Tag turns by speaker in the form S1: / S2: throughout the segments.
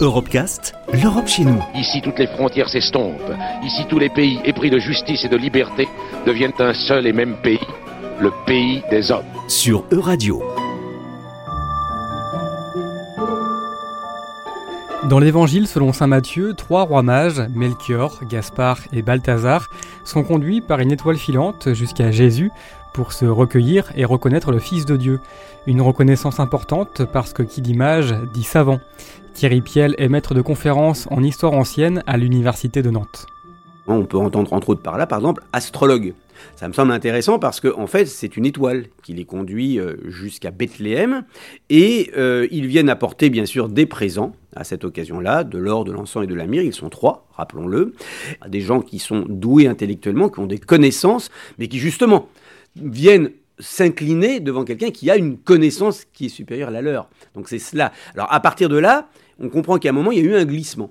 S1: Europecast, l'Europe chez nous.
S2: Ici, toutes les frontières s'estompent. Ici, tous les pays épris de justice et de liberté deviennent un seul et même pays, le pays des hommes.
S1: Sur Euradio.
S3: Dans l'évangile selon saint Matthieu, trois rois mages, Melchior, Gaspard et Balthazar, sont conduits par une étoile filante jusqu'à Jésus pour se recueillir et reconnaître le Fils de Dieu. Une reconnaissance importante parce que qui dit mage dit savant. Thierry Piel est maître de conférence en histoire ancienne à l'université de Nantes.
S4: On peut entendre entre autres par là, par exemple, astrologue. Ça me semble intéressant parce que en fait, c'est une étoile qui les conduit euh, jusqu'à Bethléem et euh, ils viennent apporter bien sûr des présents à cette occasion-là, de l'or, de l'encens et de la myrrhe. Ils sont trois, rappelons-le, des gens qui sont doués intellectuellement, qui ont des connaissances, mais qui justement viennent s'incliner devant quelqu'un qui a une connaissance qui est supérieure à la leur. Donc c'est cela. Alors à partir de là, on comprend qu'à un moment, il y a eu un glissement.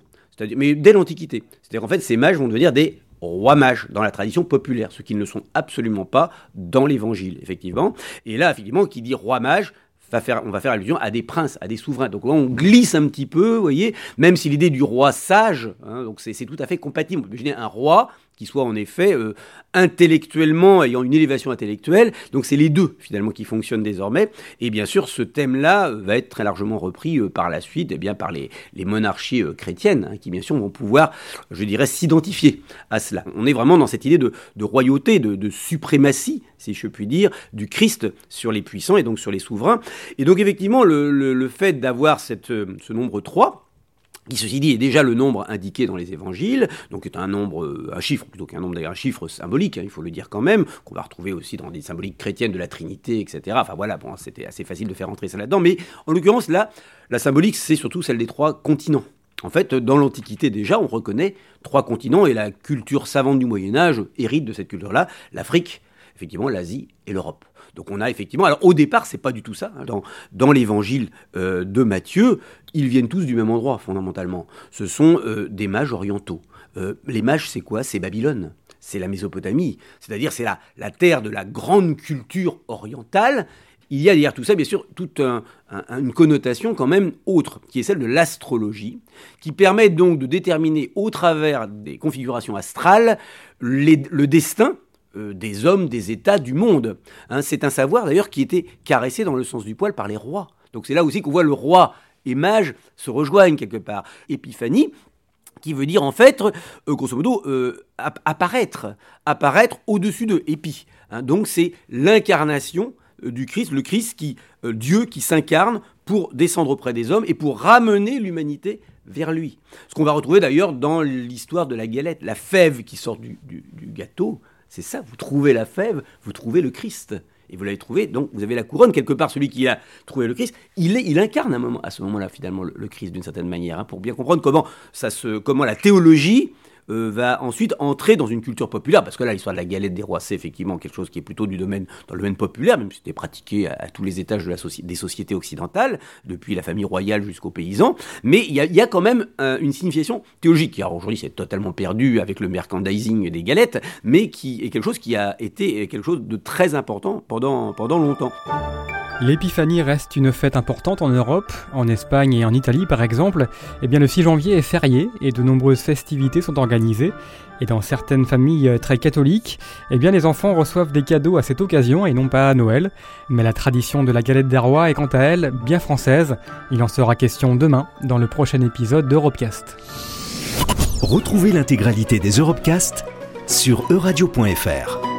S4: Mais dès l'Antiquité. C'est-à-dire qu'en fait, ces mages vont devenir des rois mages dans la tradition populaire, ce qui ne sont absolument pas dans l'Évangile, effectivement. Et là, effectivement, qui dit roi mage, Va faire, on va faire allusion à des princes, à des souverains. Donc on glisse un petit peu, vous voyez, même si l'idée du roi sage, hein, donc c'est tout à fait compatible. Imaginer un roi qui soit en effet euh, intellectuellement ayant une élévation intellectuelle. Donc c'est les deux finalement qui fonctionnent désormais. Et bien sûr, ce thème-là euh, va être très largement repris euh, par la suite, et eh bien par les, monarchies chrétiennes, hein, qui bien sûr vont pouvoir, je dirais, s'identifier à cela. On est vraiment dans cette idée de, royauté, de, suprématie, si je puis dire, du Christ sur les puissants et donc sur les souverains. Et donc effectivement, le, le fait d'avoir ce nombre 3, qui ceci dit est déjà le nombre indiqué dans les évangiles, donc est un nombre, euh, un chiffre plutôt qu'un nombre d'ailleurs, un chiffre symbolique, hein, il faut le dire quand même, qu'on va retrouver aussi dans des symboliques chrétiennes de la Trinité, etc. Enfin voilà, bon, c'était assez facile de faire entrer ça là-dedans, mais en l'occurrence là, la symbolique c'est surtout celle des trois continents. En fait, dans l'Antiquité déjà, on reconnaît trois continents et la culture savante du Moyen Âge hérite de cette culture-là, l'Afrique, effectivement l'Asie et l'Europe. Donc on a effectivement, alors au départ c'est pas du tout ça. Hein. Dans, l'évangile euh, de Matthieu, ils viennent tous du même endroit fondamentalement. Ce sont euh, des mages orientaux. Euh, les mages c'est quoi? C'est Babylone. C'est la Mésopotamie, c'est-à-dire c'est la, la terre de la grande culture orientale il y a derrière tout ça, bien sûr, toute une connotation quand même autre, qui est celle de l'astrologie, qui permet donc de déterminer au travers des configurations astrales le destin euh, des hommes, des États, du monde. Hein, c'est un savoir d'ailleurs qui était caressé dans le sens du poil par les rois. Donc c'est là aussi qu'on voit le roi et mage se rejoignent quelque part. Épiphanie, qui veut dire en fait, euh, grosso modo, euh, apparaître, apparaître au-dessus de épi. Hein. donc c'est l'incarnation du Christ, le Christ qui, Dieu qui s'incarne pour descendre auprès des hommes et pour ramener l'humanité vers lui. Ce qu'on va retrouver d'ailleurs dans l'histoire de la galette, la fève qui sort du gâteau, c'est ça, vous trouvez la fève, vous trouvez le Christ. Et vous l'avez trouvé, donc vous avez la couronne quelque part. Celui qui a trouvé le Christ, il, est, il incarne à, ce moment-là finalement le, Christ d'une certaine manière, hein, pour bien comprendre comment, ça se, comment la théologie euh, va ensuite entrer dans une culture populaire, parce que là, l'histoire de la galette des rois, c'est effectivement quelque chose qui est plutôt du domaine, dans le domaine populaire, même si c'était pratiqué à, tous les étages de la des sociétés occidentales, depuis la famille royale jusqu'aux paysans, mais il y, a, quand même euh, une signification théologique, qui aujourd'hui c'est totalement perdu avec le merchandising des galettes, mais qui est quelque chose qui a été quelque chose de très important pendant, pendant longtemps.
S3: L'épiphanie reste une fête importante en Europe, en Espagne et en Italie par exemple. Eh bien le 6 janvier est férié et de nombreuses festivités sont organisées. Et dans certaines familles très catholiques, eh bien les enfants reçoivent des cadeaux à cette occasion et non pas à Noël. Mais la tradition de la galette des rois est quant à elle bien française. Il en sera question demain dans le prochain épisode d'Europecast.
S1: Retrouvez l'intégralité des Europecast sur euradio.fr.